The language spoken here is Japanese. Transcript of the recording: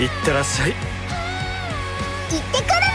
いってらっしゃい。行ってくる